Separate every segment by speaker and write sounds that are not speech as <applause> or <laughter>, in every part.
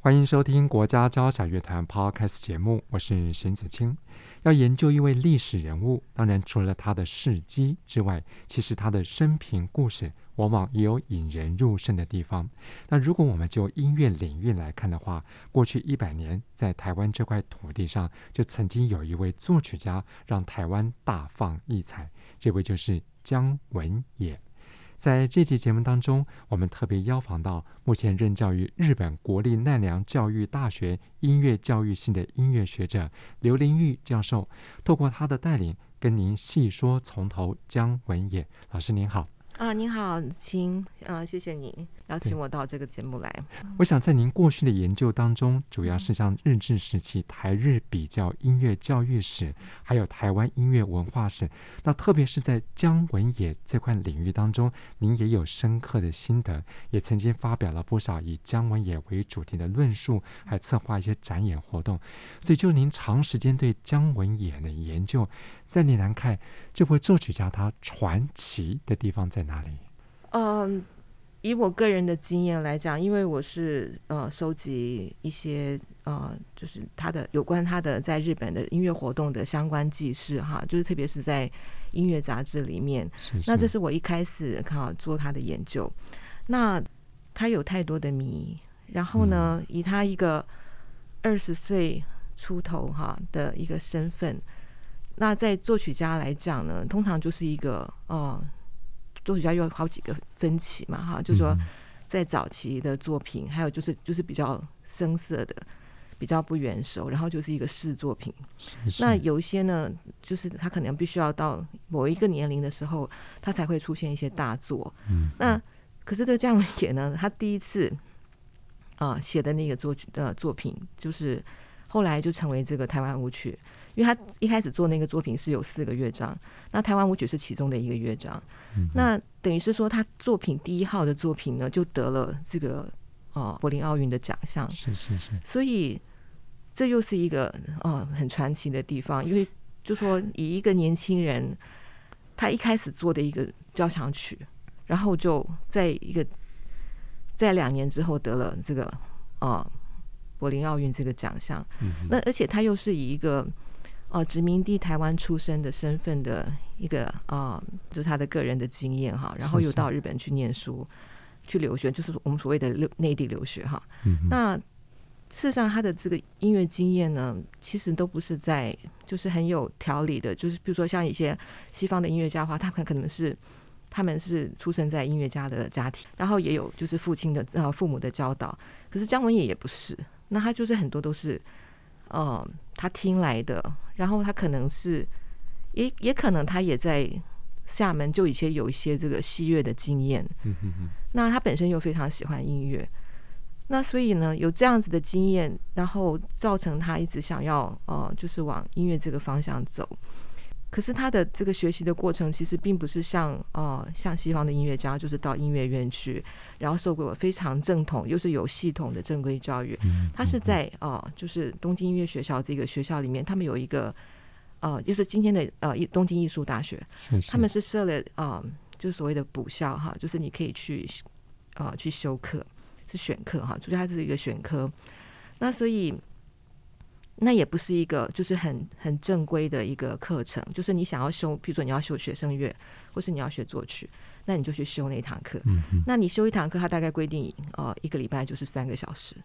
Speaker 1: 欢迎收听国家交响乐团 Podcast 节目，我是沈子清。要研究一位历史人物，当然除了他的事迹之外，其实他的生平故事往往也有引人入胜的地方。那如果我们就音乐领域来看的话，过去一百年，在台湾这块土地上，就曾经有一位作曲家让台湾大放异彩，这位就是姜文也。在这期节目当中，我们特别邀访到目前任教于日本国立奈良教育大学音乐教育系的音乐学者刘玲玉教授，透过他的带领，跟您细说从头。姜文也老师您好。
Speaker 2: 啊，您好，亲，啊，谢谢你邀请我到这个节目来。
Speaker 1: 我想在您过去的研究当中，主要是像日治时期台日比较音乐教育史，还有台湾音乐文化史。那特别是在姜文也这块领域当中，您也有深刻的心得，也曾经发表了不少以姜文也为主题的论述，还策划一些展演活动。所以，就您长时间对姜文也的研究，在你来看，这位作曲家他传奇的地方在哪里？
Speaker 2: 嗯，以我个人的经验来讲，因为我是呃收集一些呃，就是他的有关他的在日本的音乐活动的相关记事哈，就是特别是在音乐杂志里面。是是。那这是我一开始看好做他的研究。那他有太多的谜，然后呢，嗯、以他一个二十岁出头哈的一个身份。那在作曲家来讲呢，通常就是一个哦、呃，作曲家有好几个分歧嘛，哈，就是说在早期的作品，还有就是就是比较生涩的，比较不圆熟，然后就是一个试作品。是是。那有一些呢，就是他可能必须要到某一个年龄的时候，他才会出现一些大作。嗯。那可是这个姜文也呢，他第一次啊、呃、写的那个作曲的作品，就是后来就成为这个台湾舞曲。因为他一开始做那个作品是有四个乐章，那台湾舞曲是其中的一个乐章，嗯、那等于是说他作品第一号的作品呢，就得了这个呃柏林奥运的奖项，是是是，所以这又是一个呃很传奇的地方，因为就说以一个年轻人，他一开始做的一个交响曲，然后就在一个在两年之后得了这个呃柏林奥运这个奖项，嗯、那而且他又是以一个哦，殖民地台湾出生的身份的一个啊，就是他的个人的经验哈，然后又到日本去念书、去留学，就是我们所谓的留内地留学哈。嗯那事实上，他的这个音乐经验呢，其实都不是在就是很有条理的，就是比如说像一些西方的音乐家的话，他们可能是他们是出生在音乐家的家庭，然后也有就是父亲的呃父母的教导，可是姜文也也不是，那他就是很多都是。呃，他听来的，然后他可能是，也也可能他也在厦门就以前有一些这个西乐的经验，那他本身又非常喜欢音乐，那所以呢，有这样子的经验，然后造成他一直想要呃，就是往音乐这个方向走。可是他的这个学习的过程，其实并不是像呃像西方的音乐家，就是到音乐院去，然后受过非常正统又是有系统的正规教育。他是在呃就是东京音乐学校这个学校里面，他们有一个呃就是今天的呃东京艺术大学，他们是设了呃就是所谓的补校哈，就是你可以去呃去修课，是选课哈，就是它是一个选科。那所以。那也不是一个就是很很正规的一个课程，就是你想要修，比如说你要修学声乐，或是你要学作曲，那你就去修那堂课。那你修一堂课，它大概规定呃一个礼拜就是三个小时。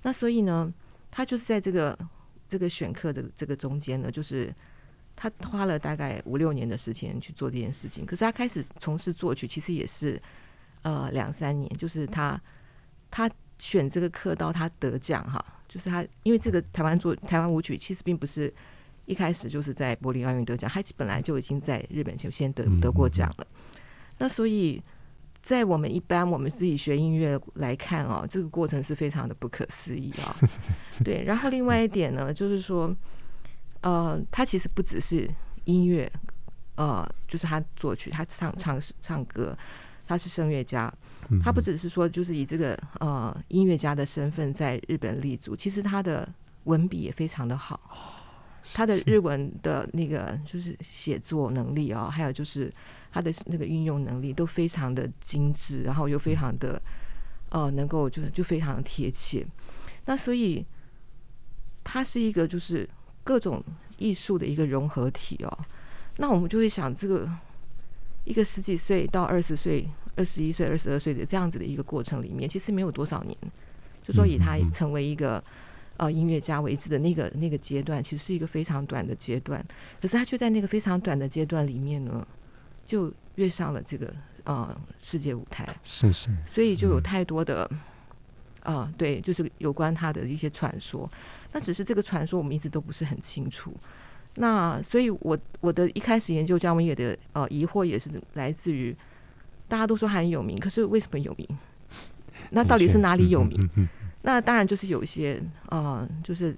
Speaker 2: 那所以呢，他就是在这个这个选课的这个中间呢，就是他花了大概五六年的时间去做这件事情。可是他开始从事作曲，其实也是呃两三年，就是他他选这个课到他得奖哈。就是他，因为这个台湾作台湾舞曲，其实并不是一开始就是在柏林奥运得奖，他本来就已经在日本就先得得过奖了。那所以，在我们一般我们自己学音乐来看哦，这个过程是非常的不可思议啊。<laughs> 对，然后另外一点呢，就是说，呃，他其实不只是音乐，呃，就是他作曲，他唱唱唱歌，他是声乐家。他不只是说就是以这个呃音乐家的身份在日本立足，其实他的文笔也非常的好。他的日文的那个就是写作能力啊、哦，还有就是他的那个运用能力都非常的精致，然后又非常的呃能够就就非常贴切。那所以他是一个就是各种艺术的一个融合体哦。那我们就会想，这个一个十几岁到二十岁、二十一岁、二十二岁的这样子的一个过程里面，其实没有多少年，就说以他成为一个。呃，音乐家为止的那个那个阶段，其实是一个非常短的阶段。可是他却在那个非常短的阶段里面呢，就跃上了这个呃世界舞台。
Speaker 1: 是是。
Speaker 2: 所以就有太多的啊、嗯呃，对，就是有关他的一些传说。那只是这个传说我们一直都不是很清楚。那所以我我的一开始研究姜文也的呃疑惑也是来自于大家都说他很有名，可是为什么有名？那到底是哪里有名？嗯那当然就是有一些呃，就是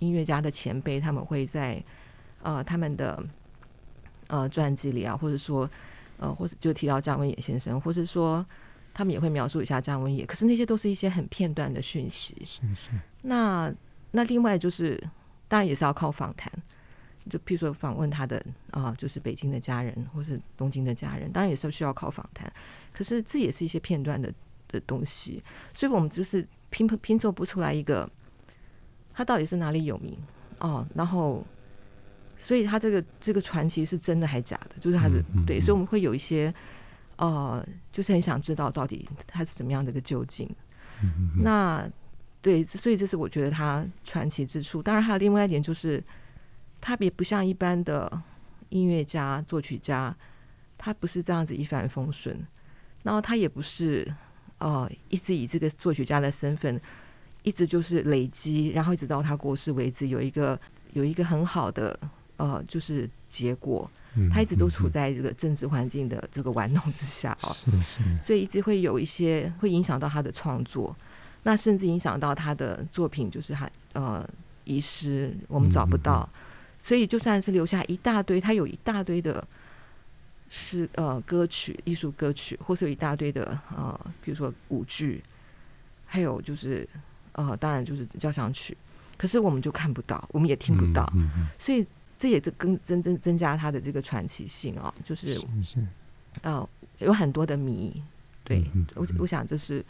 Speaker 2: 音乐家的前辈，他们会在呃他们的呃传记里啊，或者说呃，或者就提到张文野先生，或是说他们也会描述一下张文野。可是那些都是一些很片段的讯息。
Speaker 1: 是是。
Speaker 2: 那那另外就是，当然也是要靠访谈，就譬如说访问他的啊、呃，就是北京的家人或是东京的家人，当然也是需要靠访谈。可是这也是一些片段的的东西，所以我们就是。拼拼凑不出来一个，他到底是哪里有名哦？然后，所以他这个这个传奇是真的还假的？就是他的、嗯嗯、对，所以我们会有一些呃，就是很想知道到底他是怎么样的一个究竟。那对，所以这是我觉得他传奇之处。当然还有另外一点，就是他也不像一般的音乐家、作曲家，他不是这样子一帆风顺，然后他也不是。哦，一直以这个作曲家的身份，一直就是累积，然后一直到他过世为止，有一个有一个很好的呃，就是结果。他一直都处在这个政治环境的这个玩弄之下哦，
Speaker 1: 是是，
Speaker 2: 所以一直会有一些会影响到他的创作，那甚至影响到他的作品，就是他呃遗失，我们找不到，所以就算是留下一大堆，他有一大堆的。是呃，歌曲、艺术歌曲，或是有一大堆的呃，比如说舞剧，还有就是呃，当然就是交响曲。可是我们就看不到，我们也听不到，嗯嗯、所以这也是更增增增加他的这个传奇性啊、哦，就是呃，有很多的谜。对、我，我想这是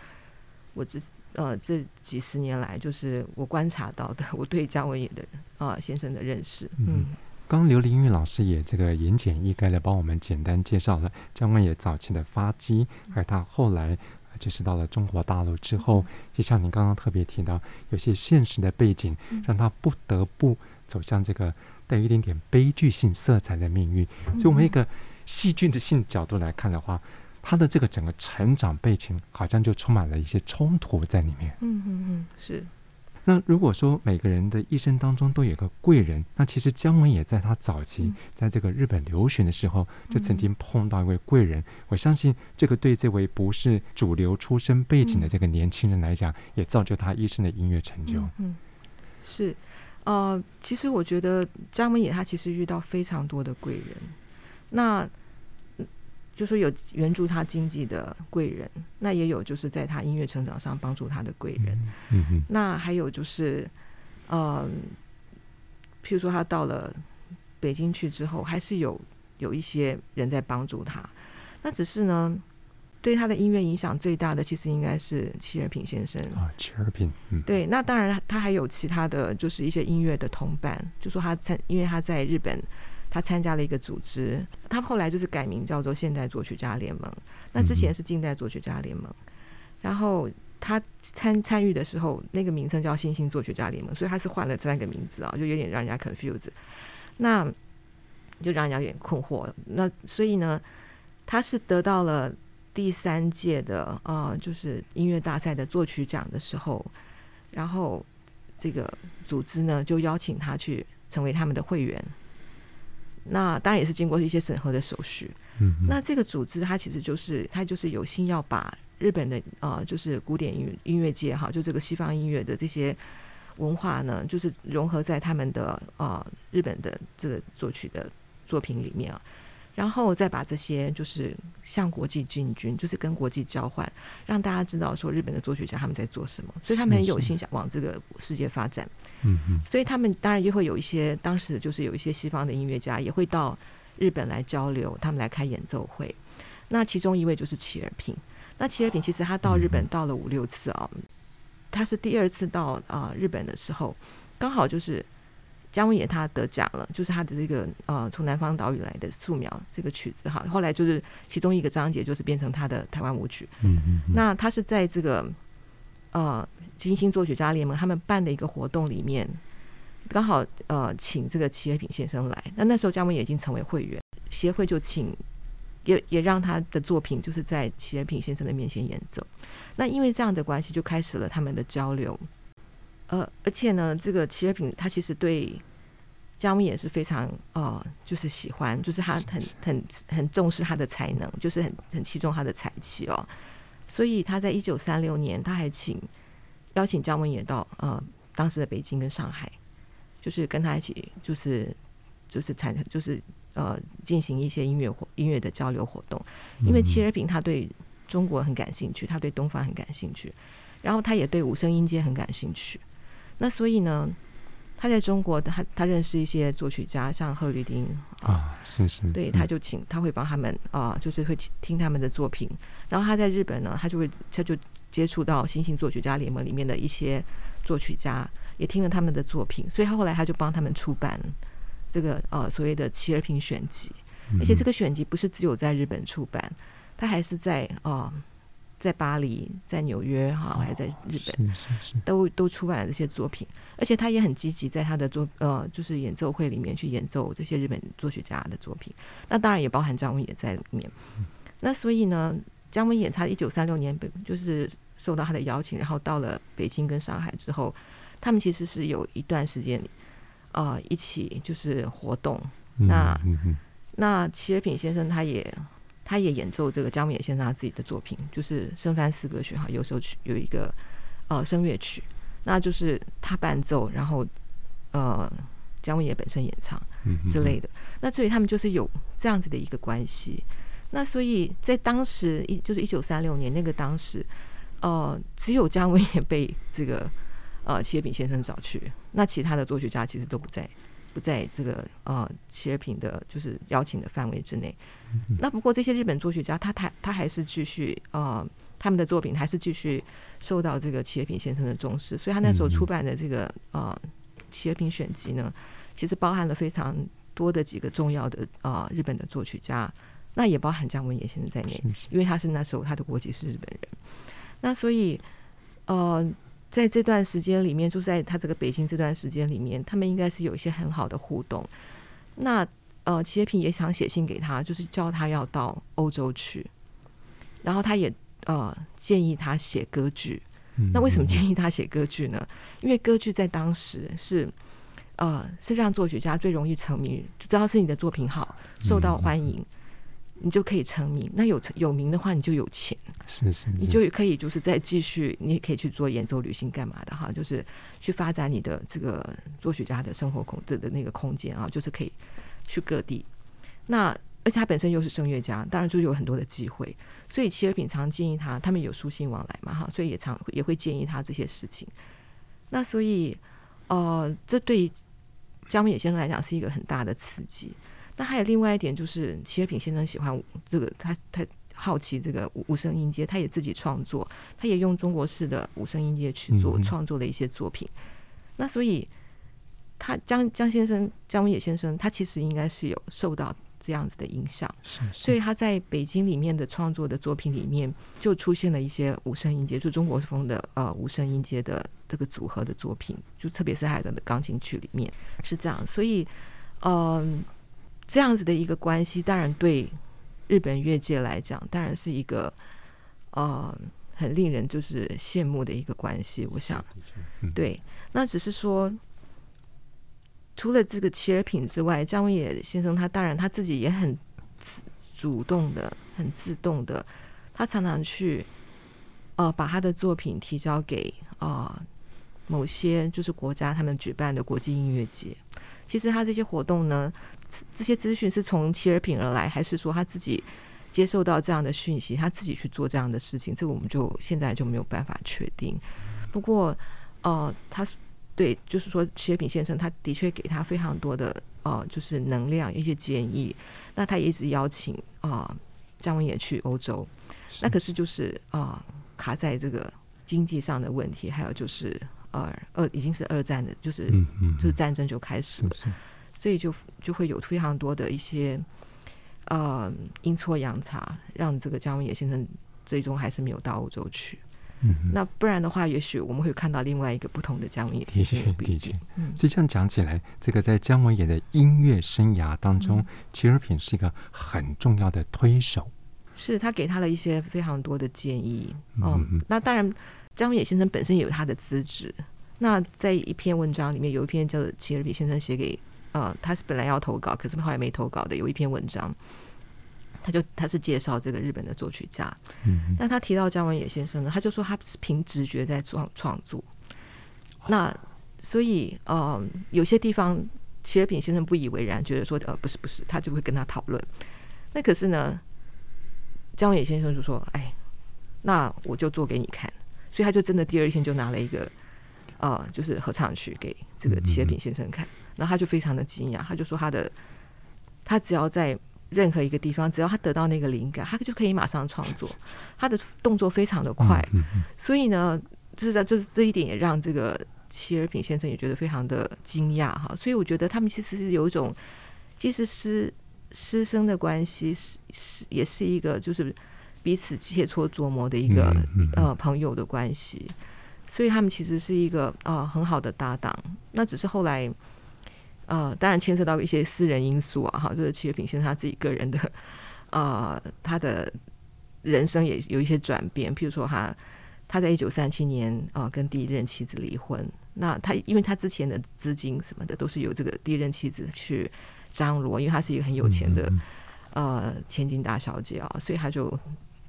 Speaker 2: 我这呃这几十年来，就是我观察到的，我对姜文也的啊、呃、先生的认识，嗯。嗯
Speaker 1: 刚刘玲玉老师也这个言简意赅的帮我们简单介绍了姜文也早期的发迹，而他后来就是到了中国大陆之后，就像您刚刚特别提到，有些现实的背景让他不得不走向这个带有一点点悲剧性色彩的命运。所以，我们一个戏剧的性角度来看的话，他的这个整个成长背景好像就充满了一些冲突在里面。
Speaker 2: 嗯嗯嗯，是。
Speaker 1: 那如果说每个人的一生当中都有个贵人，那其实姜文也在他早期在这个日本留学的时候，就曾经碰到一位贵人。我相信这个对这位不是主流出身背景的这个年轻人来讲，也造就他一生的音乐成就。
Speaker 2: 嗯，是，呃，其实我觉得姜文也他其实遇到非常多的贵人。那。就说有援助他经济的贵人，那也有就是在他音乐成长上帮助他的贵人。
Speaker 1: 嗯嗯。
Speaker 2: 那还有就是，呃，譬如说他到了北京去之后，还是有有一些人在帮助他。那只是呢，对他的音乐影响最大的，其实应该是齐尔品先生
Speaker 1: 啊，齐尔品。嗯。
Speaker 2: 对，那当然他还有其他的就是一些音乐的同伴，就说他在，因为他在日本。他参加了一个组织，他后来就是改名叫做现代作曲家联盟。那之前是近代作曲家联盟，然后他参参与的时候，那个名称叫新兴作曲家联盟，所以他是换了三个名字啊，就有点让人家 confuse。那就让人家有点困惑。那所以呢，他是得到了第三届的啊，就是音乐大赛的作曲奖的时候，然后这个组织呢就邀请他去成为他们的会员。那当然也是经过一些审核的手续。
Speaker 1: 嗯，
Speaker 2: 那这个组织它其实就是它就是有心要把日本的呃，就是古典音乐音乐界哈，就这个西方音乐的这些文化呢，就是融合在他们的呃日本的这个作曲的作品里面啊。然后再把这些就是向国际进军，就是跟国际交换，让大家知道说日本的作曲家他们在做什么，所以他们很有心想往这个世界发展。
Speaker 1: 嗯嗯，
Speaker 2: 所以他们当然就会有一些，当时就是有一些西方的音乐家也会到日本来交流，他们来开演奏会。那其中一位就是齐尔平。那齐尔平其实他到日本到了五六次啊，他是第二次到啊日本的时候，刚好就是。姜文也他得奖了，就是他的这个呃从南方岛屿来的素描这个曲子哈，后来就是其中一个章节就是变成他的台湾舞曲。
Speaker 1: 嗯嗯。
Speaker 2: 那他是在这个呃金星作曲家联盟他们办的一个活动里面，刚好呃请这个齐尔品先生来。那那时候姜文也已经成为会员，协会就请也也让他的作品就是在齐尔品先生的面前演奏。那因为这样的关系，就开始了他们的交流。呃，而且呢，这个齐尔品他其实对姜文也是非常呃，就是喜欢，就是他很很很重视他的才能，就是很很器重他的才气哦。所以他在一九三六年，他还请邀请姜文也到呃当时的北京跟上海，就是跟他一起，就是就是产生，就是呃进行一些音乐活音乐的交流活动。因为齐尔平他对中国很感兴趣，他对东方很感兴趣，然后他也对五声音阶很感兴趣。那所以呢，他在中国，他他认识一些作曲家，像贺绿丁
Speaker 1: 啊，是是，
Speaker 2: 对，他就请他会帮他们啊，就是会听他们的作品。然后他在日本呢，他就会他就接触到新兴作曲家联盟里面的一些作曲家，也听了他们的作品，所以他后来他就帮他们出版这个呃所谓的齐尔平选集，而且这个选集不是只有在日本出版，他还是在啊。在巴黎，在纽约，哈，还在日本，
Speaker 1: 是是是，
Speaker 2: 都都出版了这些作品，而且他也很积极，在他的作呃，就是演奏会里面去演奏这些日本作曲家的作品。那当然也包含姜文也在里面。那所以呢，姜文也他一九三六年就是受到他的邀请，然后到了北京跟上海之后，他们其实是有一段时间啊、呃、一起就是活动。那那齐尔品先生他也。他也演奏这个江文也先生他自己的作品，就是《生番四歌曲》哈，有首曲有一个呃声乐曲，那就是他伴奏，然后呃姜文也本身演唱之类的。那所以他们就是有这样子的一个关系。那所以在当时一就是一九三六年那个当时，呃，只有姜文也被这个呃齐尔品先生找去，那其他的作曲家其实都不在。不在这个呃企业品的，就是邀请的范围之内。那不过这些日本作曲家，他他他还是继续呃，他们的作品还是继续受到这个企业品先生的重视。所以他那时候出版的这个呃企业品选集呢，其实包含了非常多的几个重要的呃日本的作曲家，那也包含姜文也先生在内，因为他是那时候他的国籍是日本人。那所以呃。在这段时间里面，就在他这个北京这段时间里面，他们应该是有一些很好的互动。那呃，齐尔品也想写信给他，就是叫他要到欧洲去。然后他也呃建议他写歌剧。那为什么建议他写歌剧呢？因为歌剧在当时是呃是让作曲家最容易成名，只要是你的作品好，受到欢迎。你就可以成名，那有有名的话，你就有钱，
Speaker 1: 是是，是，
Speaker 2: 你就可以就是再继续，你也可以去做演奏旅行干嘛的哈，就是去发展你的这个作曲家的生活空的的那个空间啊，就是可以去各地。那而且他本身又是声乐家，当然就有很多的机会，所以齐尔品常建议他，他们有书信往来嘛哈，所以也常也会建议他这些事情。那所以呃，这对姜文也先生来讲是一个很大的刺激。那还有另外一点，就是齐尔品先生喜欢这个，他他好奇这个五五声音阶，他也自己创作，他也用中国式的五声音阶去做创作的一些作品。那所以他江江先生江文也先生，他其实应该是有受到这样子的影响，所以他在北京里面的创作的作品里面就出现了一些五声音阶，就中国风的呃五声音阶的这个组合的作品，就特别是海德的钢琴曲里面是这样，所以嗯。呃这样子的一个关系，当然对日本乐界来讲，当然是一个呃很令人就是羡慕的一个关系。我想，对，那只是说，除了这个切尔品之外，姜文也先生他当然他自己也很主动的、很自动的，他常常去呃把他的作品提交给啊、呃、某些就是国家他们举办的国际音乐节。其实他这些活动呢，这些资讯是从齐尔品而来，还是说他自己接受到这样的讯息，他自己去做这样的事情？这个我们就现在就没有办法确定。不过，呃，他对，就是说齐尔品先生，他的确给他非常多的呃，就是能量一些建议。那他也一直邀请啊、呃，姜文也去欧洲。那可是就是啊、呃，卡在这个经济上的问题，还有就是。呃，二已经是二战的，就是就是战争就开始了，所以就就会有非常多的一些呃阴错阳差，让这个姜文野先生最终还是没有到欧洲去。嗯，那不然的话，也许我们会看到另外一个不同的姜文野。的确，的确。嗯，
Speaker 1: 所以这样讲起来，这个在姜文野的音乐生涯当中，齐尔品是一个很重要的推手。
Speaker 2: 是他给他了一些非常多的建议。嗯，嗯那当然。姜文野先生本身也有他的资质。那在一篇文章里面，有一篇叫做齐尔品先生写给呃，他是本来要投稿，可是后来没投稿的。有一篇文章，他就他是介绍这个日本的作曲家。嗯，但他提到姜文野先生呢，他就说他是凭直觉在创创作。那所以呃，有些地方齐尔品先生不以为然，觉得说呃不是不是，他就会跟他讨论。那可是呢，姜文也先生就说：“哎，那我就做给你看。”所以他就真的第二天就拿了一个，呃，就是合唱曲给这个齐尔品先生看，然后他就非常的惊讶，他就说他的，他只要在任何一个地方，只要他得到那个灵感，他就可以马上创作，他的动作非常的快，所以呢，就是在就是这一点也让这个齐尔品先生也觉得非常的惊讶哈，所以我觉得他们其实是有一种，其实师师生的关系是是也是一个就是。彼此切磋琢磨的一个呃朋友的关系，所以他们其实是一个呃很好的搭档。那只是后来呃，当然牵涉到一些私人因素啊，哈，就是齐尔品先生他自己个人的呃他的人生也有一些转变。譬如说他他在一九三七年啊、呃、跟第一任妻子离婚，那他因为他之前的资金什么的都是由这个第一任妻子去张罗，因为他是一个很有钱的呃千金大小姐啊，所以他就。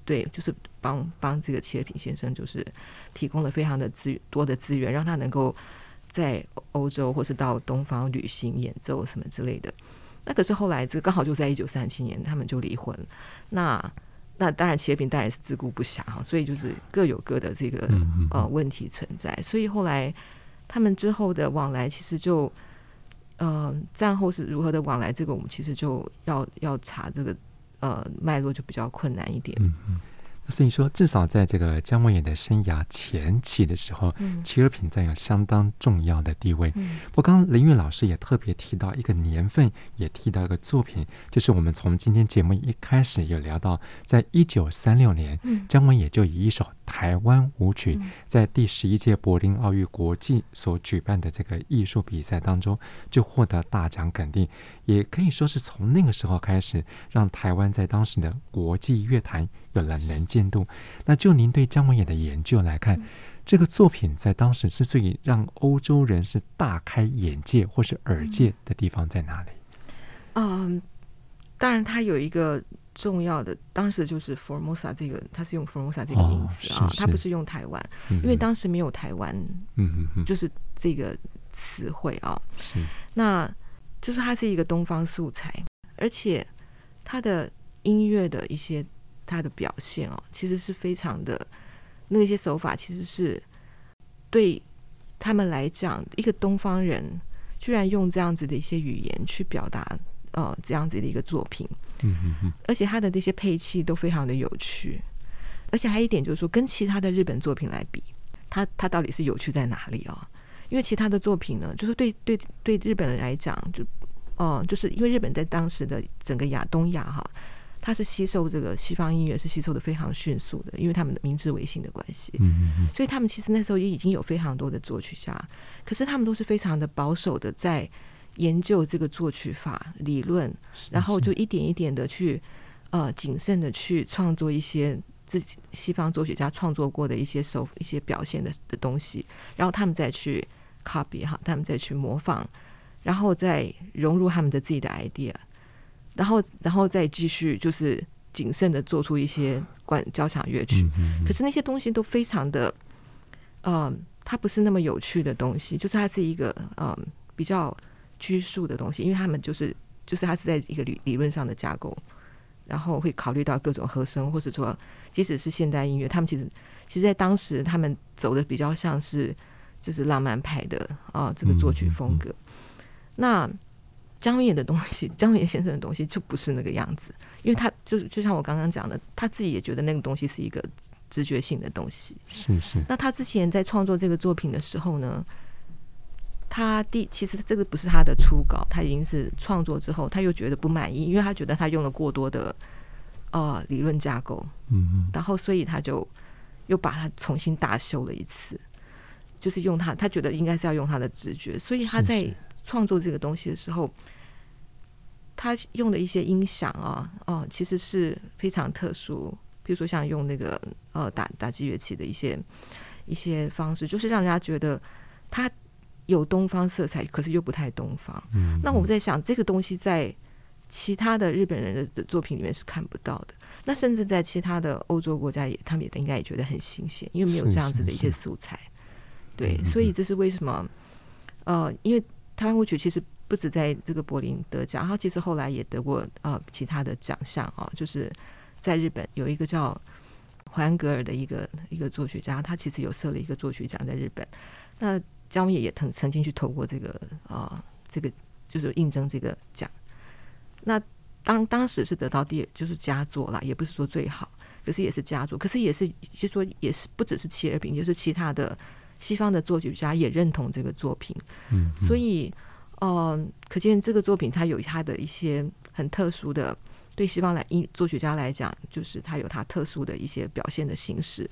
Speaker 2: 对，就是帮帮这个齐尔品先生，就是提供了非常的资多的资源，让他能够在欧洲或是到东方旅行演奏什么之类的。那可是后来这刚好就在一九三七年，他们就离婚。那那当然齐尔品当然是自顾不暇哈，所以就是各有各的这个呃问题存在。所以后来他们之后的往来，其实就呃战后是如何的往来，这个我们其实就要要查这个。呃，脉络就比较困难一点。
Speaker 1: 嗯嗯，所以说，至少在这个姜文也的生涯前期的时候，齐尔品占有相当重要的地位。嗯，我刚刚林玉老师也特别提到一个年份，也提到一个作品，就是我们从今天节目一开始有聊到，在一九三六年，姜文也就以一首。台湾舞曲在第十一届柏林奥运国际所举办的这个艺术比赛当中，就获得大奖肯定，也可以说是从那个时候开始，让台湾在当时的国际乐坛有了能见度。那就您对姜文也的研究来看，这个作品在当时是最让欧洲人是大开眼界或是耳界的地方在哪里？
Speaker 2: 嗯，当然它有一个。重要的当时就是 Formosa 这个，他是用 Formosa 这个名词啊，他不是用台湾，因为当时没有台湾，嗯嗯就是这个词汇啊。是，那就是它是一个东方素材，而且它的音乐的一些它的表现哦，其实是非常的，那些手法其实是对他们来讲，一个东方人居然用这样子的一些语言去表达。呃，这样子的一个作品，嗯嗯嗯，而且他的那些配器都非常的有趣，而且还有一点就是说，跟其他的日本作品来比，他他到底是有趣在哪里啊？因为其他的作品呢，就是对对对日本人来讲，就哦、呃，就是因为日本在当时的整个亚东亚哈，它是吸收这个西方音乐是吸收的非常迅速的，因为他们的明治维新的关系，嗯嗯，所以他们其实那时候也已经有非常多的作曲家，可是他们都是非常的保守的在。研究这个作曲法理论，然后就一点一点的去，呃，谨慎的去创作一些自己西方作曲家创作过的一些手一些表现的的东西，然后他们再去 copy 哈，他们再去模仿，然后再融入他们的自己的 idea，然后然后再继续就是谨慎的做出一些管交响乐曲。可是那些东西都非常的，呃，它不是那么有趣的东西，就是它是一个嗯比较拘束的东西，因为他们就是就是它是在一个理理论上的架构，然后会考虑到各种和声，或者说即使是现代音乐，他们其实其实在当时他们走的比较像是就是浪漫派的啊这个作曲风格。那姜文也的东西，姜文也先生的东西就不是那个样子，因为他就就像我刚刚讲的，他自己也觉得那个东西是一个直觉性的东西。
Speaker 1: 是是。
Speaker 2: 那他之前在创作这个作品的时候呢，他第其实这个不是他的初稿，他已经是创作之后，他又觉得不满意，因为他觉得他用了过多的呃理论架构。嗯嗯。然后所以他就又把它重新大修了一次，就是用他他觉得应该是要用他的直觉，所以他在。创作这个东西的时候，他用的一些音响啊，哦，其实是非常特殊。比如说像用那个呃打打击乐器的一些一些方式，就是让人家觉得他有东方色彩，可是又不太东方。嗯，那我们在想，这个东西在其他的日本人的作品里面是看不到的。那甚至在其他的欧洲国家也，他们也应该也觉得很新鲜，因为没有这样子的一些素材。对，所以这是为什么？呃，因为。台湾舞曲其实不止在这个柏林得奖，然后其实后来也得过呃其他的奖项啊，就是在日本有一个叫怀安格尔的一个一个作曲家，他其实有设了一个作曲奖在日本。那江野也也曾曾经去投过这个啊、呃、这个就是应征这个奖。那当当时是得到第就是佳作啦，也不是说最好，可是也是佳作，可是也是就说也是不只是切尔宾，就是其他的。西方的作曲家也认同这个作品，嗯，所以，呃，可见这个作品它有它的一些很特殊的，对西方来音作曲家来讲，就是它有它特殊的一些表现的形式，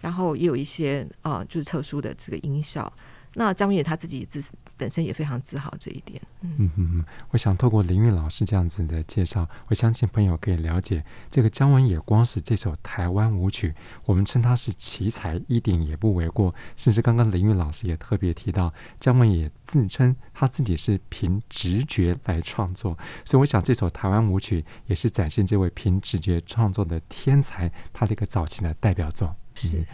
Speaker 2: 然后也有一些呃，就是特殊的这个音效。那姜文也他自己自本身也非常自豪这一点。
Speaker 1: 嗯嗯嗯，我想透过林韵老师这样子的介绍，我相信朋友可以了解这个姜文也光是这首台湾舞曲，我们称它是奇才一点也不为过。甚至刚刚林韵老师也特别提到，姜文也自称他自己是凭直觉来创作，所以我想这首台湾舞曲也是展现这位凭直觉创作的天才他的一个早期的代表作。
Speaker 2: 是。嗯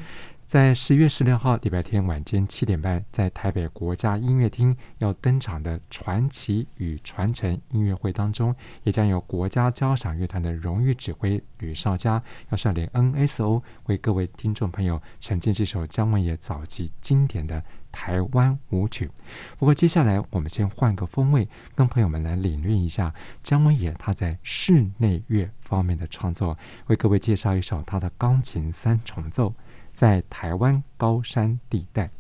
Speaker 1: 在十月十六号礼拜天晚间七点半，在台北国家音乐厅要登场的“传奇与传承”音乐会当中，也将由国家交响乐团的荣誉指挥吕绍佳要率领 NSO 为各位听众朋友呈现这首姜文也早期经典的台湾舞曲。不过，接下来我们先换个风味，跟朋友们来领略一下姜文也他在室内乐方面的创作，为各位介绍一首他的钢琴三重奏。在台湾高山地带。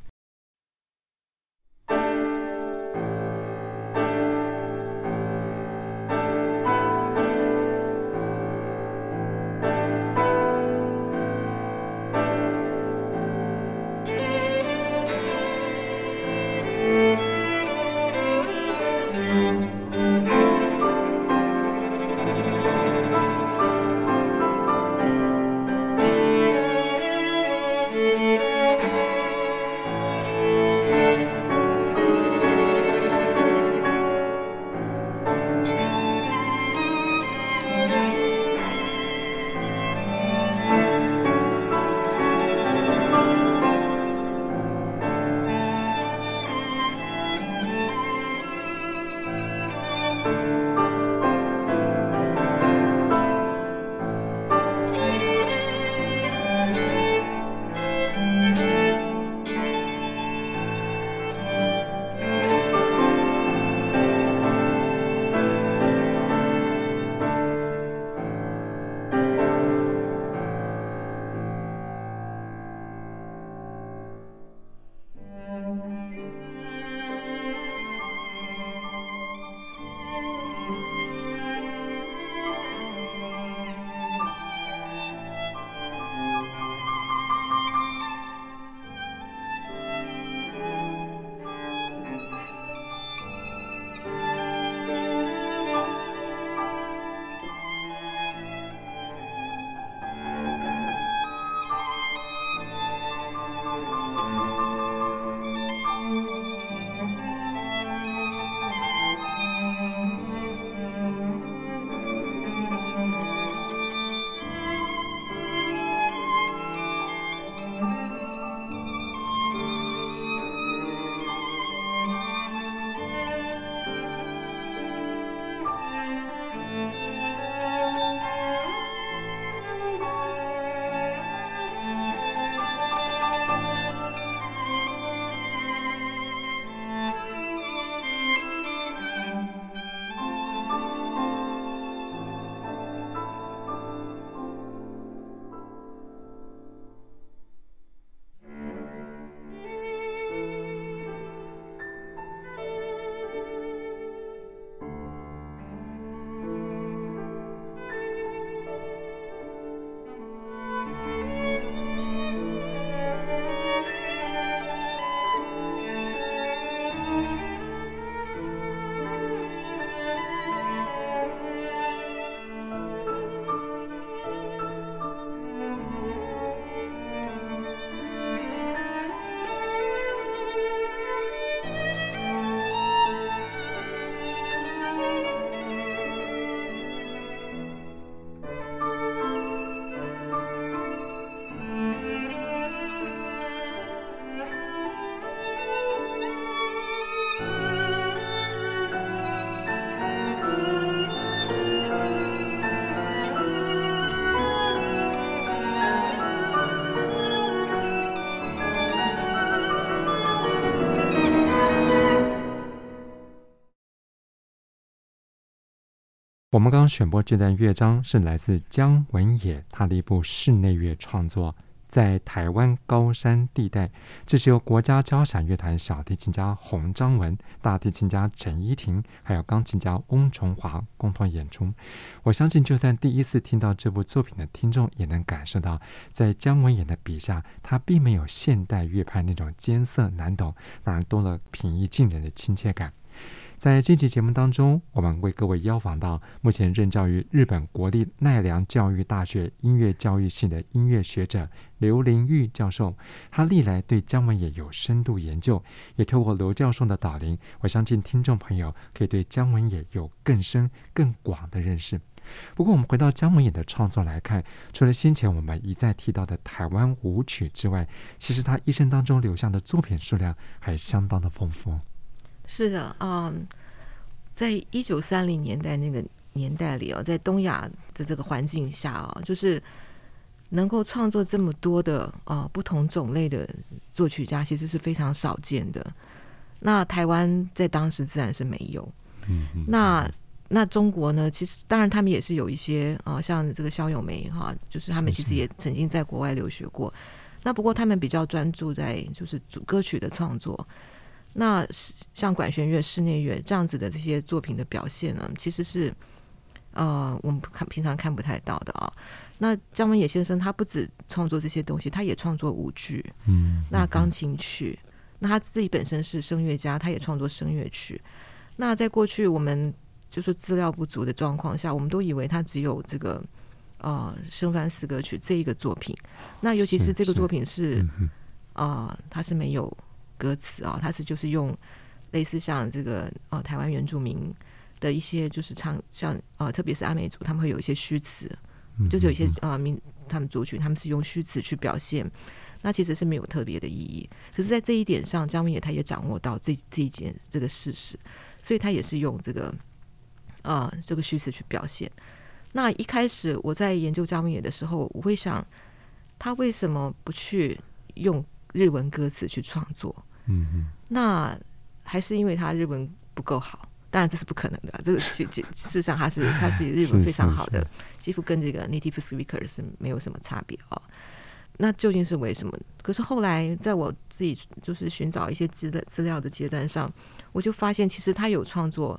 Speaker 1: 我们刚刚选播这段乐章是来自姜文也他的一部室内乐创作。在台湾高山地带，这是由国家交响乐团小提琴家洪章文、大提琴家陈依婷，还有钢琴家翁崇华共同演出。我相信，就算第一次听到这部作品的听众，也能感受到，在姜文也的笔下，他并没有现代乐派那种艰涩难懂，反而多了平易近人的亲切感。在这期节目当中，我们为各位邀访到目前任教于日本国立奈良教育大学音乐教育系的音乐学者刘玲玉教授。他历来对姜文也有深度研究，也透过刘教授的导聆，我相信听众朋友可以对姜文也有更深更广的认识。不过，我们回到姜文也的创作来看，除了先前我们一再提到的台湾舞曲之外，其实他一生当中留下的作品数量还相当的丰富。
Speaker 2: 是的，嗯，在一九三零年代那个年代里哦，在东亚的这个环境下哦，就是能够创作这么多的呃不同种类的作曲家，其实是非常少见的。那台湾在当时自然是没有，嗯嗯。那那中国呢？其实当然他们也是有一些啊、呃，像这个肖友梅哈，就是他们其实也曾经在国外留学过。那不过他们比较专注在就是主歌曲的创作。那像管弦乐、室内乐这样子的这些作品的表现呢，其实是呃我们看平常看不太到的啊。那姜文野先生他不止创作这些东西，他也创作舞剧，嗯，那钢琴曲，那他自己本身是声乐家，他也创作声乐曲。那在过去我们就是资料不足的状况下，我们都以为他只有这个呃生番四歌曲这一个作品。那尤其是这个作品是，是，是呃，他是没有。歌词啊，它是就是用类似像这个呃台湾原住民的一些就是唱像呃特别是阿美族，他们会有一些虚词，就是有一些呃民他们族群他们是用虚词去表现，那其实是没有特别的意义。可是，在这一点上，张明也他也掌握到这这一件这个事实，所以他也是用这个呃这个虚词去表现。那一开始我在研究张明野的时候，我会想他为什么不去用日文歌词去创作？嗯嗯，那还是因为他日文不够好，当然这是不可能的。这个事实上他是 <laughs> 他是日文非常好的，几乎跟这个 native speaker 是没有什么差别哦。那究竟是为什么？可是后来在我自己就是寻找一些资料资料的阶段上，我就发现其实他有创作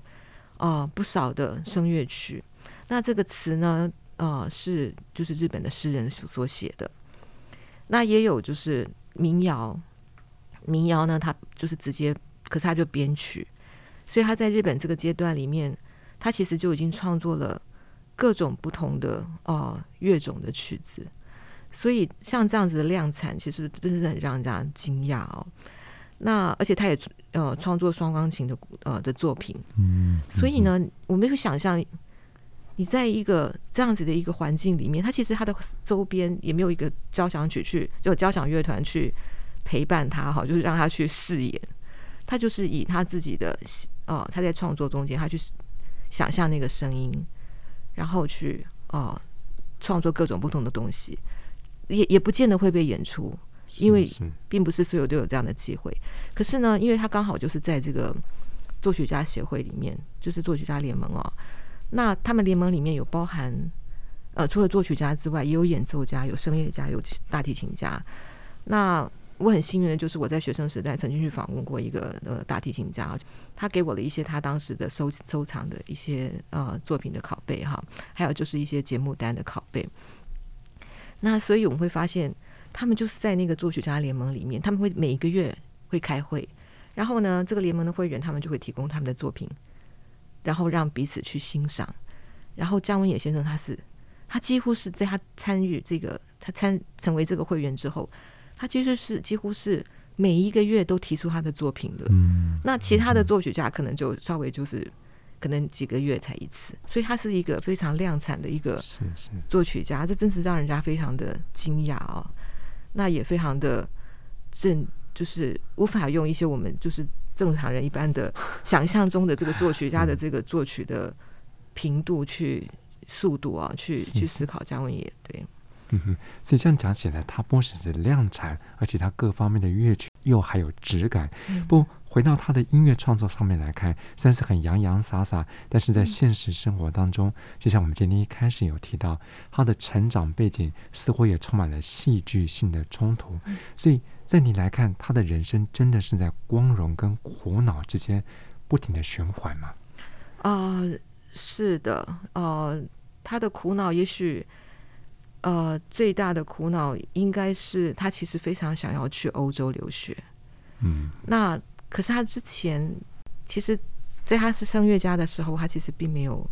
Speaker 2: 啊、呃、不少的声乐曲。那这个词呢，呃，是就是日本的诗人所写的。那也有就是民谣。民谣呢，他就是直接，可是他就编曲，所以他在日本这个阶段里面，他其实就已经创作了各种不同的哦乐种的曲子，所以像这样子的量产，其实真是很让人家惊讶哦。那而且他也呃创作双钢琴的呃的作品，嗯，所以呢，我没有想象你在一个这样子的一个环境里面，他其实他的周边也没有一个交响曲去，就交响乐团去。陪伴他哈，就是让他去试演，他就是以他自己的呃，他在创作中间，他去想象那个声音，然后去呃创作各种不同的东西，也也不见得会被演出，因为并不是所有都有这样的机会。可是呢，因为他刚好就是在这个作曲家协会里面，就是作曲家联盟哦，那他们联盟里面有包含呃，除了作曲家之外，也有演奏家、有声乐家、有大提琴家，那。我很幸运的就是我在学生时代曾经去访问过一个呃大提琴家，他给我了一些他当时的收收藏的一些呃作品的拷贝哈，还有就是一些节目单的拷贝。那所以我们会发现，他们就是在那个作曲家联盟里面，他们会每一个月会开会，然后呢，这个联盟的会员他们就会提供他们的作品，然后让彼此去欣赏。然后姜文也先生他是他几乎是在他参与这个他参成为这个会员之后。他其实是几乎是每一个月都提出他的作品的，嗯，那其他的作曲家可能就稍微就是可能几个月才一次，所以他是一个非常量产的一个作曲家，这真是让人家非常的惊讶哦。那也非常的正，就是无法用一些我们就是正常人一般的 <laughs> 想象中的这个作曲家的这个作曲的频度去速度啊，去去思考姜文也对。
Speaker 1: 嗯哼，所以这样讲起来，它不只是量产，而且它各方面的乐曲又还有质感。嗯、不，回到他的音乐创作上面来看，虽然是很洋洋洒洒，但是在现实生活当中，就像我们今天一开始有提到，他的成长背景似乎也充满了戏剧性的冲突。所以在你来看，他的人生真的是在光荣跟苦恼之间不停的循环吗？
Speaker 2: 啊、呃，是的，呃，他的苦恼也许。呃，最大的苦恼应该是他其实非常想要去欧洲留学。
Speaker 1: 嗯，
Speaker 2: 那可是他之前其实，在他是声乐家的时候，他其实并没有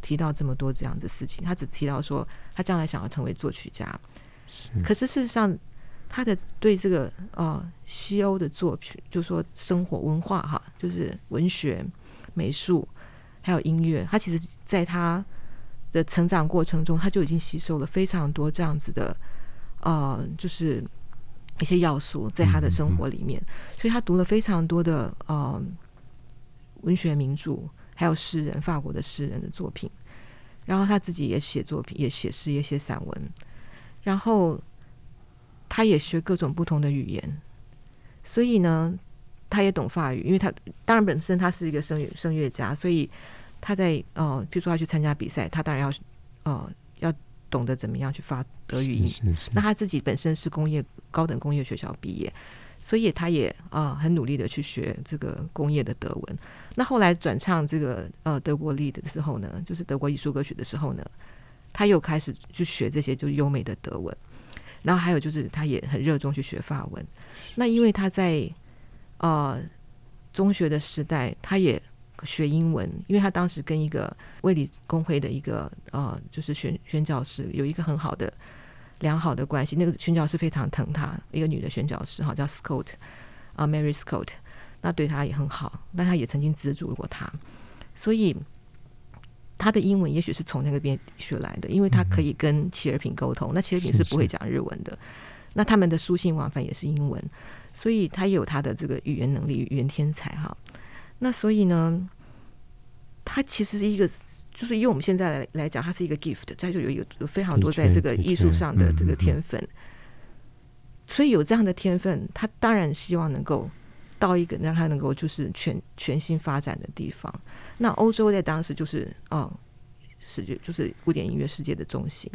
Speaker 2: 提到这么多这样的事情。他只提到说，他将来想要成为作曲家。
Speaker 1: 是，
Speaker 2: 可是事实上，他的对这个呃西欧的作品，就说生活文化哈，就是文学、美术还有音乐，他其实在他。的成长过程中，他就已经吸收了非常多这样子的，呃，就是一些要素在他的生活里面，嗯嗯、所以他读了非常多的呃文学名著，还有诗人，法国的诗人的作品，然后他自己也写作品，也写诗，也写散文，然后他也学各种不同的语言，所以呢，他也懂法语，因为他当然本身他是一个声乐声乐家，所以。他在呃，比如说他去参加比赛，他当然要呃要懂得怎么样去发德语音。
Speaker 1: 是是是。
Speaker 2: 那他自己本身是工业高等工业学校毕业，所以他也啊、呃、很努力的去学这个工业的德文。那后来转唱这个呃德国 Lied 的时候呢，就是德国艺术歌曲的时候呢，他又开始去学这些就是优美的德文。然后还有就是他也很热衷去学法文。那因为他在呃中学的时代，他也。学英文，因为他当时跟一个卫理公会的一个呃，就是宣宣教师有一个很好的良好的关系。那个宣教师非常疼他，一个女的宣教师哈，叫 Scott 啊，Mary Scott，那对他也很好，但他也曾经资助过他，所以他的英文也许是从那个边学来的，因为他可以跟齐尔品沟通。那齐尔品是不会讲日文的，那他们的书信往返也是英文，所以他也有他的这个语言能力、语言天才哈。那所以呢，他其实是一个，就是以我们现在来来讲，他是一个 gift，他就有一个有非常多在这个艺术上的这个天分。所以有这样的天分，他当然希望能够到一个让他能够就是全全新发展的地方。那欧洲在当时就是哦，世界就是古典音乐世界的中心，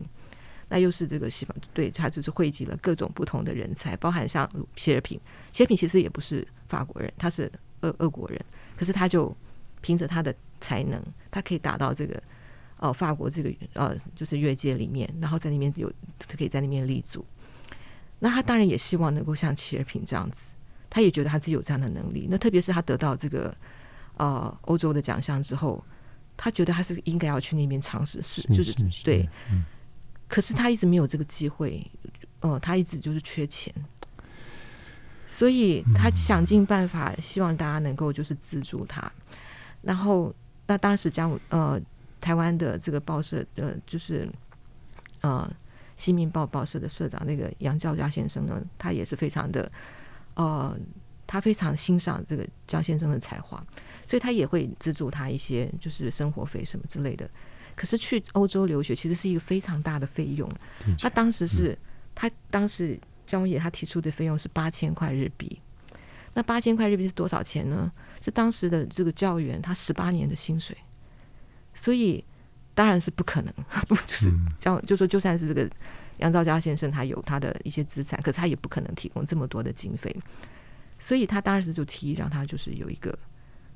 Speaker 2: 那又是这个西方，对，他就是汇集了各种不同的人才，包含像谢尔品，谢尔品其实也不是法国人，他是俄俄国人。可是他就凭着他的才能，他可以达到这个哦，法国这个呃，就是越界里面，然后在那边有可以在那边立足。那他当然也希望能够像齐尔平这样子，他也觉得他自己有这样的能力。那特别是他得到这个呃欧洲的奖项之后，他觉得他是应该要去那边尝试试，就是对。可是他一直没有这个机会，呃，他一直就是缺钱。所以他想尽办法，希望大家能够就是资助他。然后，那当时将呃台湾的这个报社的，就是呃《新民报》报社的社长那个杨肇嘉先生呢，他也是非常的呃，他非常欣赏这个江先生的才华，所以他也会资助他一些就是生活费什么之类的。可是去欧洲留学其实是一个非常大的费用。他当时是他当时。姜文也他提出的费用是八千块日币，那八千块日币是多少钱呢？是当时的这个教员他十八年的薪水，所以当然是不可能，<laughs> 不是江就说就算是这个杨兆佳先生他有他的一些资产，可是他也不可能提供这么多的经费，所以他当时就提议让他就是有一个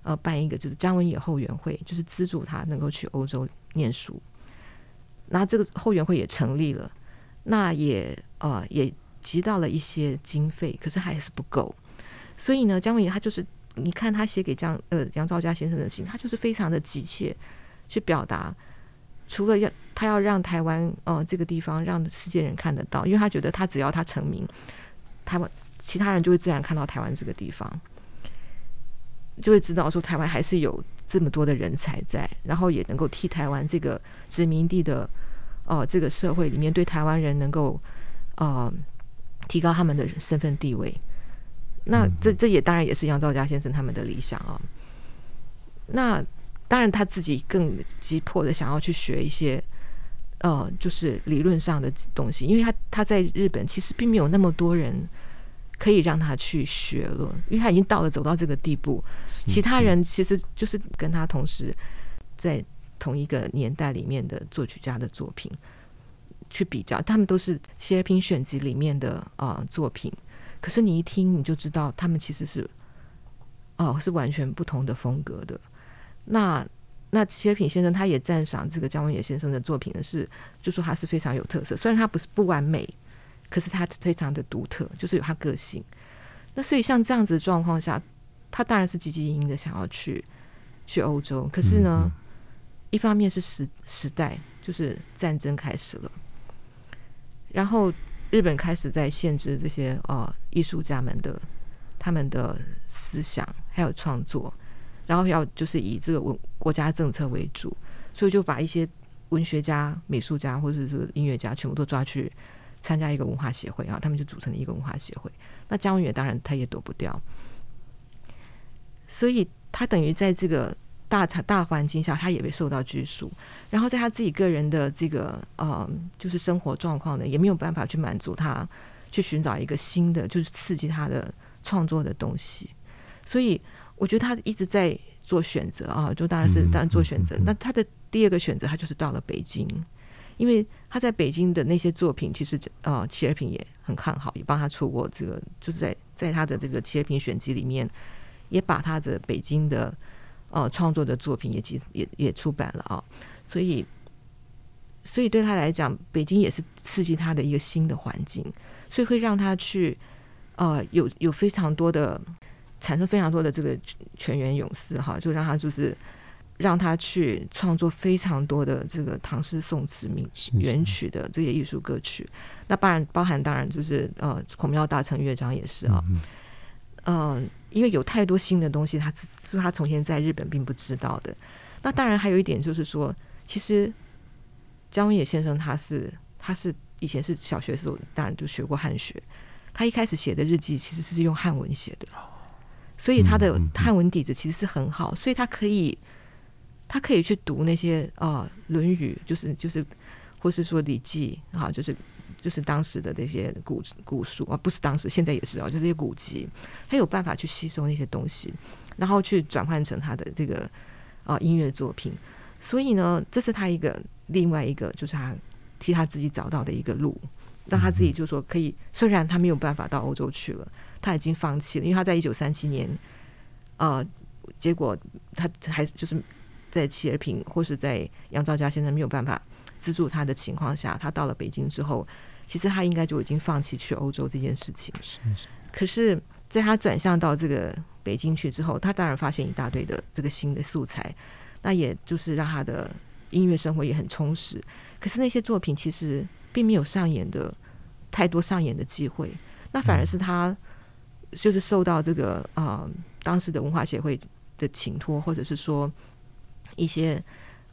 Speaker 2: 呃办一个就是江文野后援会，就是资助他能够去欧洲念书，那这个后援会也成立了，那也呃也。集到了一些经费，可是还是不够，所以呢，姜文他就是，你看他写给姜呃杨兆佳先生的信，他就是非常的急切去表达，除了要他要让台湾呃这个地方让世界人看得到，因为他觉得他只要他成名，台湾其他人就会自然看到台湾这个地方，就会知道说台湾还是有这么多的人才在，然后也能够替台湾这个殖民地的呃这个社会里面对台湾人能够呃。提高他们的身份地位，那这这也当然也是杨兆佳先生他们的理想啊。那当然他自己更急迫的想要去学一些，呃，就是理论上的东西，因为他他在日本其实并没有那么多人可以让他去学了，因为他已经到了走到这个地步。其他人其实就是跟他同时在同一个年代里面的作曲家的作品去比较，他们都是谢尔平选集里面的啊、呃、作品。可是你一听你就知道，他们其实是哦是完全不同的风格的。那那切尔平先生他也赞赏这个姜文野先生的作品呢，是就说他是非常有特色，虽然他不是不完美。可是他非常的独特，就是有他个性。那所以像这样子的状况下，他当然是积极营营的想要去去欧洲。可是呢，嗯嗯一方面是时时代，就是战争开始了，然后日本开始在限制这些呃艺术家们的他们的思想还有创作，然后要就是以这个文国家政策为主，所以就把一些文学家、美术家或者是音乐家全部都抓去。参加一个文化协会啊，他们就组成了一个文化协会。那姜文也当然他也躲不掉，所以他等于在这个大场大环境下，他也被受到拘束。然后在他自己个人的这个呃，就是生活状况呢，也没有办法去满足他，去寻找一个新的，就是刺激他的创作的东西。所以我觉得他一直在做选择啊，就当然是当然做选择。那他的第二个选择，他就是到了北京。因为他在北京的那些作品，其实呃，齐尔平也很看好，也帮他出过这个，就是在在他的这个齐尔平选集里面，也把他的北京的呃创作的作品也也也出版了啊，所以所以对他来讲，北京也是刺激他的一个新的环境，所以会让他去呃有有非常多的产生非常多的这个全员勇士哈，就让他就是。让他去创作非常多的这个唐诗宋词名元曲的这些艺术歌曲，那当然包含当然就是呃孔庙大成乐章也是啊，嗯、呃，因为有太多新的东西，他是他从前在日本并不知道的。那当然还有一点就是说，其实姜文也先生他是他是以前是小学时候当然就学过汉学，他一开始写的日记其实是用汉文写的，所以他的汉文底子其实是很好，所以他可以。他可以去读那些啊，《论语》就是，就是就是，或是说《礼记》啊，就是就是当时的这些古古书啊，不是当时，现在也是啊，就是这些古籍，他有办法去吸收那些东西，然后去转换成他的这个啊音乐作品。所以呢，这是他一个另外一个，就是他替他自己找到的一个路，让他自己就说可以，虽然他没有办法到欧洲去了，他已经放弃了，因为他在一九三七年啊，结果他还就是。在齐尔平或是在杨兆佳先生没有办法资助他的情况下，他到了北京之后，其实他应该就已经放弃去欧洲这件事情。是是。可是，在他转向到这个北京去之后，他当然发现一大堆的这个新的素材，那也就是让他的音乐生活也很充实。可是那些作品其实并没有上演的太多上演的机会，那反而是他就是受到这个啊、呃、当时的文化协会的请托，或者是说。一些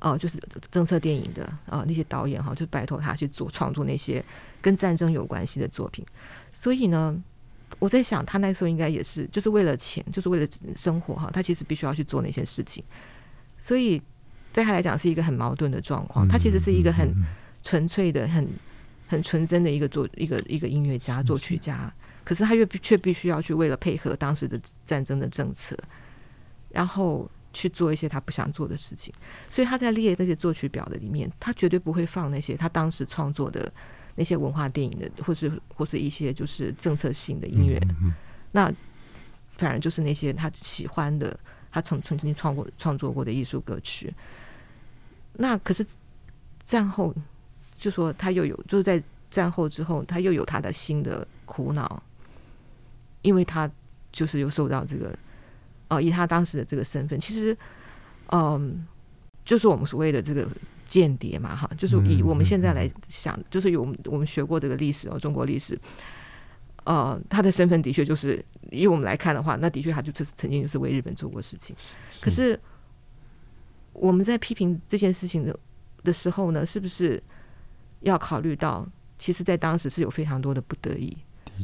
Speaker 2: 哦、呃，就是政策电影的啊、呃，那些导演哈，就拜托他去做创作那些跟战争有关系的作品。所以呢，我在想，他那时候应该也是就是为了钱，就是为了生活哈，他其实必须要去做那些事情。所以，对他来讲是一个很矛盾的状况。他其实是一个很纯粹的、很很纯真的一个作一个一个音乐家、作曲家，可是他又却必须要去为了配合当时的战争的政策，然后。去做一些他不想做的事情，所以他在列那些作曲表的里面，他绝对不会放那些他当时创作的那些文化电影的，或是或是一些就是政策性的音乐。嗯嗯，那反而就是那些他喜欢的，他曾曾经创过创作过的艺术歌曲。那可是战后，就说他又有，就是在战后之后，他又有他的新的苦恼，因为他就是又受到这个。哦，以他当时的这个身份，其实，嗯，就是我们所谓的这个间谍嘛，哈，就是以我们现在来想，就是有我们我们学过这个历史哦，中国历史，呃，他的身份的确就是以我们来看的话，那的确他就是曾经就是为日本做过事情。是。可是我们在批评这件事情的的时候呢，是不是要考虑到，其实，在当时是有非常多的不得已，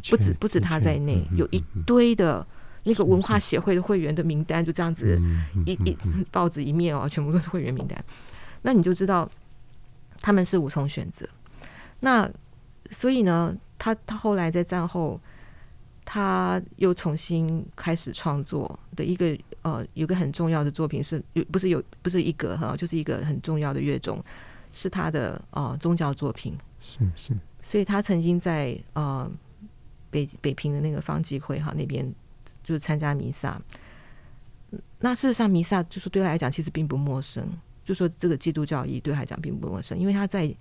Speaker 2: 不止不止他在内，有一堆的。那个文化协会的会员的名单就这样子一一报纸一面哦，全部都是会员名单，那你就知道他们是无从选择。那所以呢，他他后来在战后，他又重新开始创作的一个呃，有个很重要的作品是有不是有不是一个哈，就是一个很重要的乐种，是他的呃宗教作品。
Speaker 1: 是是，
Speaker 2: 所以他曾经在呃北北平的那个方济会哈那边就是参加弥撒。那事实上，弥撒就是对他来讲其实并不陌生。就说这个基督教义对他来讲并不陌生，因为他在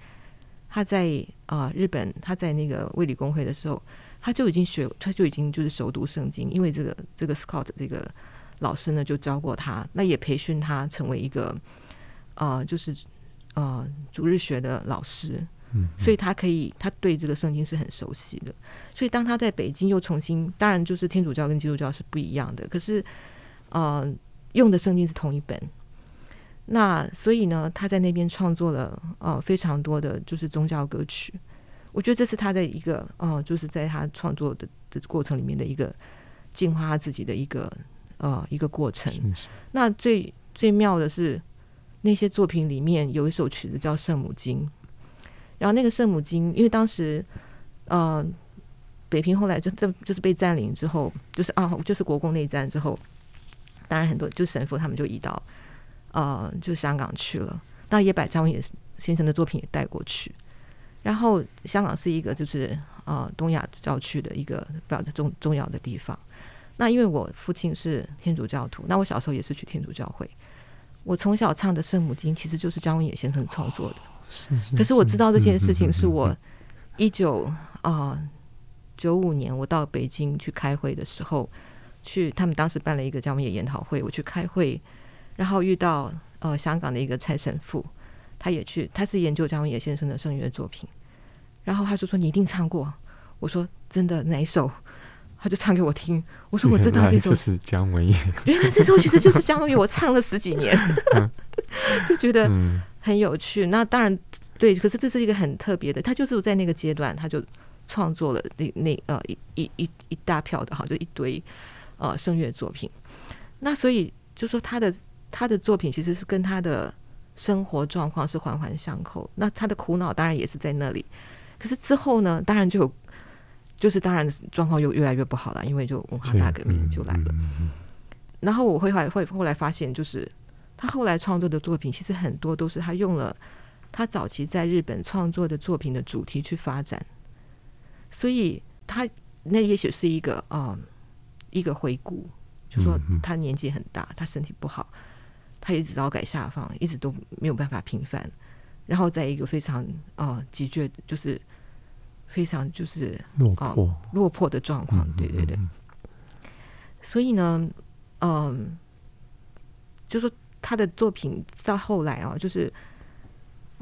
Speaker 2: 他在啊、日本，他在那个卫理公会的时候，他就已经学，他就已经就是熟读圣经，因为这个这个 Scott 这个老师呢就教过他，那也培训他成为一个呃就是呃主日学的老师，嗯，所以他可以他对这个圣经是很熟悉的，所以当他在北京又重新，当然就是天主教跟基督教是不一样的，可是呃用的圣经是同一本。那所以呢，他在那边创作了呃非常多的就是宗教歌曲，我觉得这是他的一个哦、呃，就是在他创作的的过程里面的一个进化他自己的一个呃一个过程。是是。那最最妙的是那些作品里面有一首曲子叫《圣母经》，然后那个圣母经，因为当时呃北平后来就这就是被占领之后，就是啊就是国共内战之后，当然很多就神父他们就移到。呃，就香港去了。那野百章也先生的作品也带过去。然后香港是一个就是呃东亚教区的一个比较重重要的地方。那因为我父亲是天主教徒，那我小时候也是去天主教会。我从小唱的《圣母经》其实就是张文野先生创作的。
Speaker 1: 是是是。
Speaker 2: 可是我知道这件事情是我一九啊九五年我到北京去开会的时候，去他们当时办了一个姜文也研讨会，我去开会。然后遇到呃香港的一个蔡神父，他也去，他是研究姜文野先生的圣乐作品，然后他就说，你一定唱过，我说真的哪一首？他就唱给我听，我说我知道这首
Speaker 1: 是姜文也，
Speaker 2: 原来这首其实就是姜文也，我唱了十几年 <laughs> <laughs> 就觉得很有趣。那当然对，可是这是一个很特别的，他就是在那个阶段他就创作了那那呃一一一一大票的哈，就一堆呃声乐作品。那所以就说他的。他的作品其实是跟他的生活状况是环环相扣，那他的苦恼当然也是在那里。可是之后呢，当然就有，就是当然状况又越来越不好了，因为就文化大革命就来了。嗯嗯嗯、然后我会会会后来发现，就是他后来创作的作品，其实很多都是他用了他早期在日本创作的作品的主题去发展，所以他那也许是一个啊、嗯、一个回顾，就说他年纪很大，他身体不好。他一直劳改下放，一直都没有办法平反，然后在一个非常啊、呃、急剧，就是非常就是
Speaker 1: 落魄、呃、
Speaker 2: 落魄的状况。对对对。所以呢，嗯、呃，就说他的作品到后来啊，就是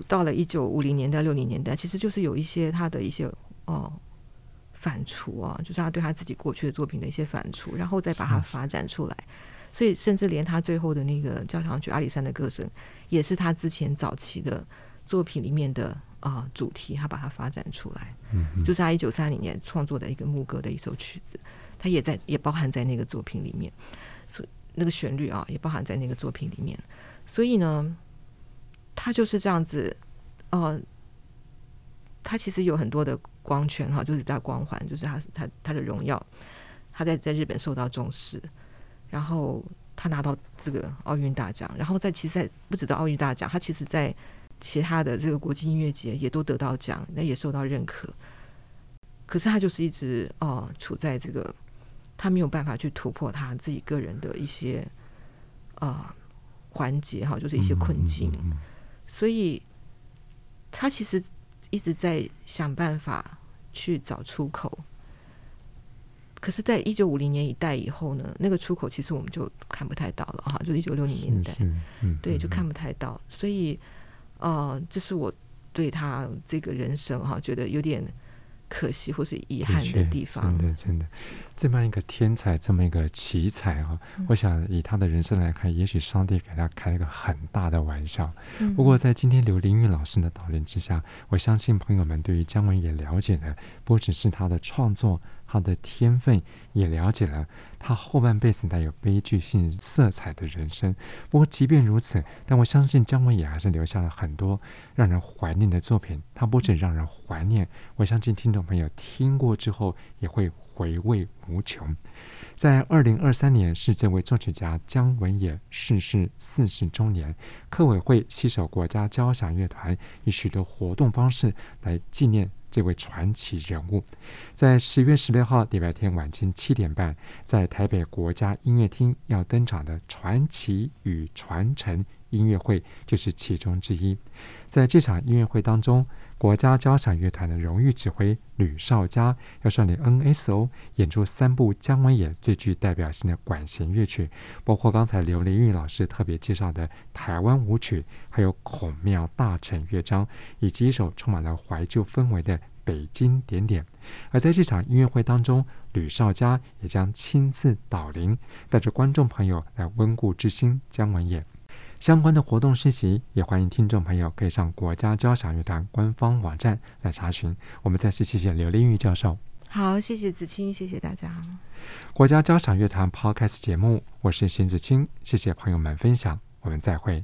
Speaker 2: 到了一九五零年代、六零年代，其实就是有一些他的一些哦、呃、反刍啊，就是他对他自己过去的作品的一些反刍，然后再把它发展出来。所以，甚至连他最后的那个交响曲《阿里山的歌声》，也是他之前早期的作品里面的啊、呃、主题，他把它发展出来。嗯，就是他一九三零年创作的一个牧歌的一首曲子，他也在也包含在那个作品里面。所以那个旋律啊，也包含在那个作品里面。所以呢，他就是这样子。呃，他其实有很多的光圈哈，就是他光环，就是他他他的荣耀，他在在日本受到重视。然后他拿到这个奥运大奖，然后在其实在不止到奥运大奖，他其实在其他的这个国际音乐节也都得到奖，那也受到认可。可是他就是一直哦处在这个他没有办法去突破他自己个人的一些啊、呃、环节哈，就是一些困境，所以他其实一直在想办法去找出口。可是，在一九五零年一代以后呢，那个出口其实我们就看不太到了哈，就一九六零年代，嗯、对，就看不太到。所以，呃，这是我对他这个人生哈，觉得有点可惜或是遗憾的地方。
Speaker 1: 真的，真的，这么一个天才，这么一个奇才哈，嗯、我想以他的人生来看，也许上帝给他开了一个很大的玩笑。嗯、不过，在今天刘玲玉老师的导论之下，我相信朋友们对于姜文也了解的不只是他的创作。他的天分，也了解了他后半辈子带有悲剧性色彩的人生。不过，即便如此，但我相信姜文也还是留下了很多让人怀念的作品。他不止让人怀念，我相信听众朋友听过之后也会回味无穷。在二零二三年是这位作曲家姜文也逝世四十周年，客委会携手国家交响乐团，以许多活动方式来纪念这位传奇人物。在十月十六号礼拜天晚间七点半，在台北国家音乐厅要登场的《传奇与传承》音乐会就是其中之一。在这场音乐会当中，国家交响乐团的荣誉指挥吕绍嘉要率领 NSO 演出三部姜文也最具代表性的管弦乐曲，包括刚才刘玲玉老师特别介绍的台湾舞曲，还有孔庙大成乐章，以及一首充满了怀旧氛围的《北京点点》。而在这场音乐会当中，吕绍嘉也将亲自导聆，带着观众朋友来温故知新姜文也。相关的活动讯息，也欢迎听众朋友可以上国家交响乐团官方网站来查询。我们再次谢谢刘玲玉教授。
Speaker 2: 好，谢谢子清，谢谢大家。
Speaker 1: 国家交响乐团 Podcast 节目，我是邢子清，谢谢朋友们分享，我们再会。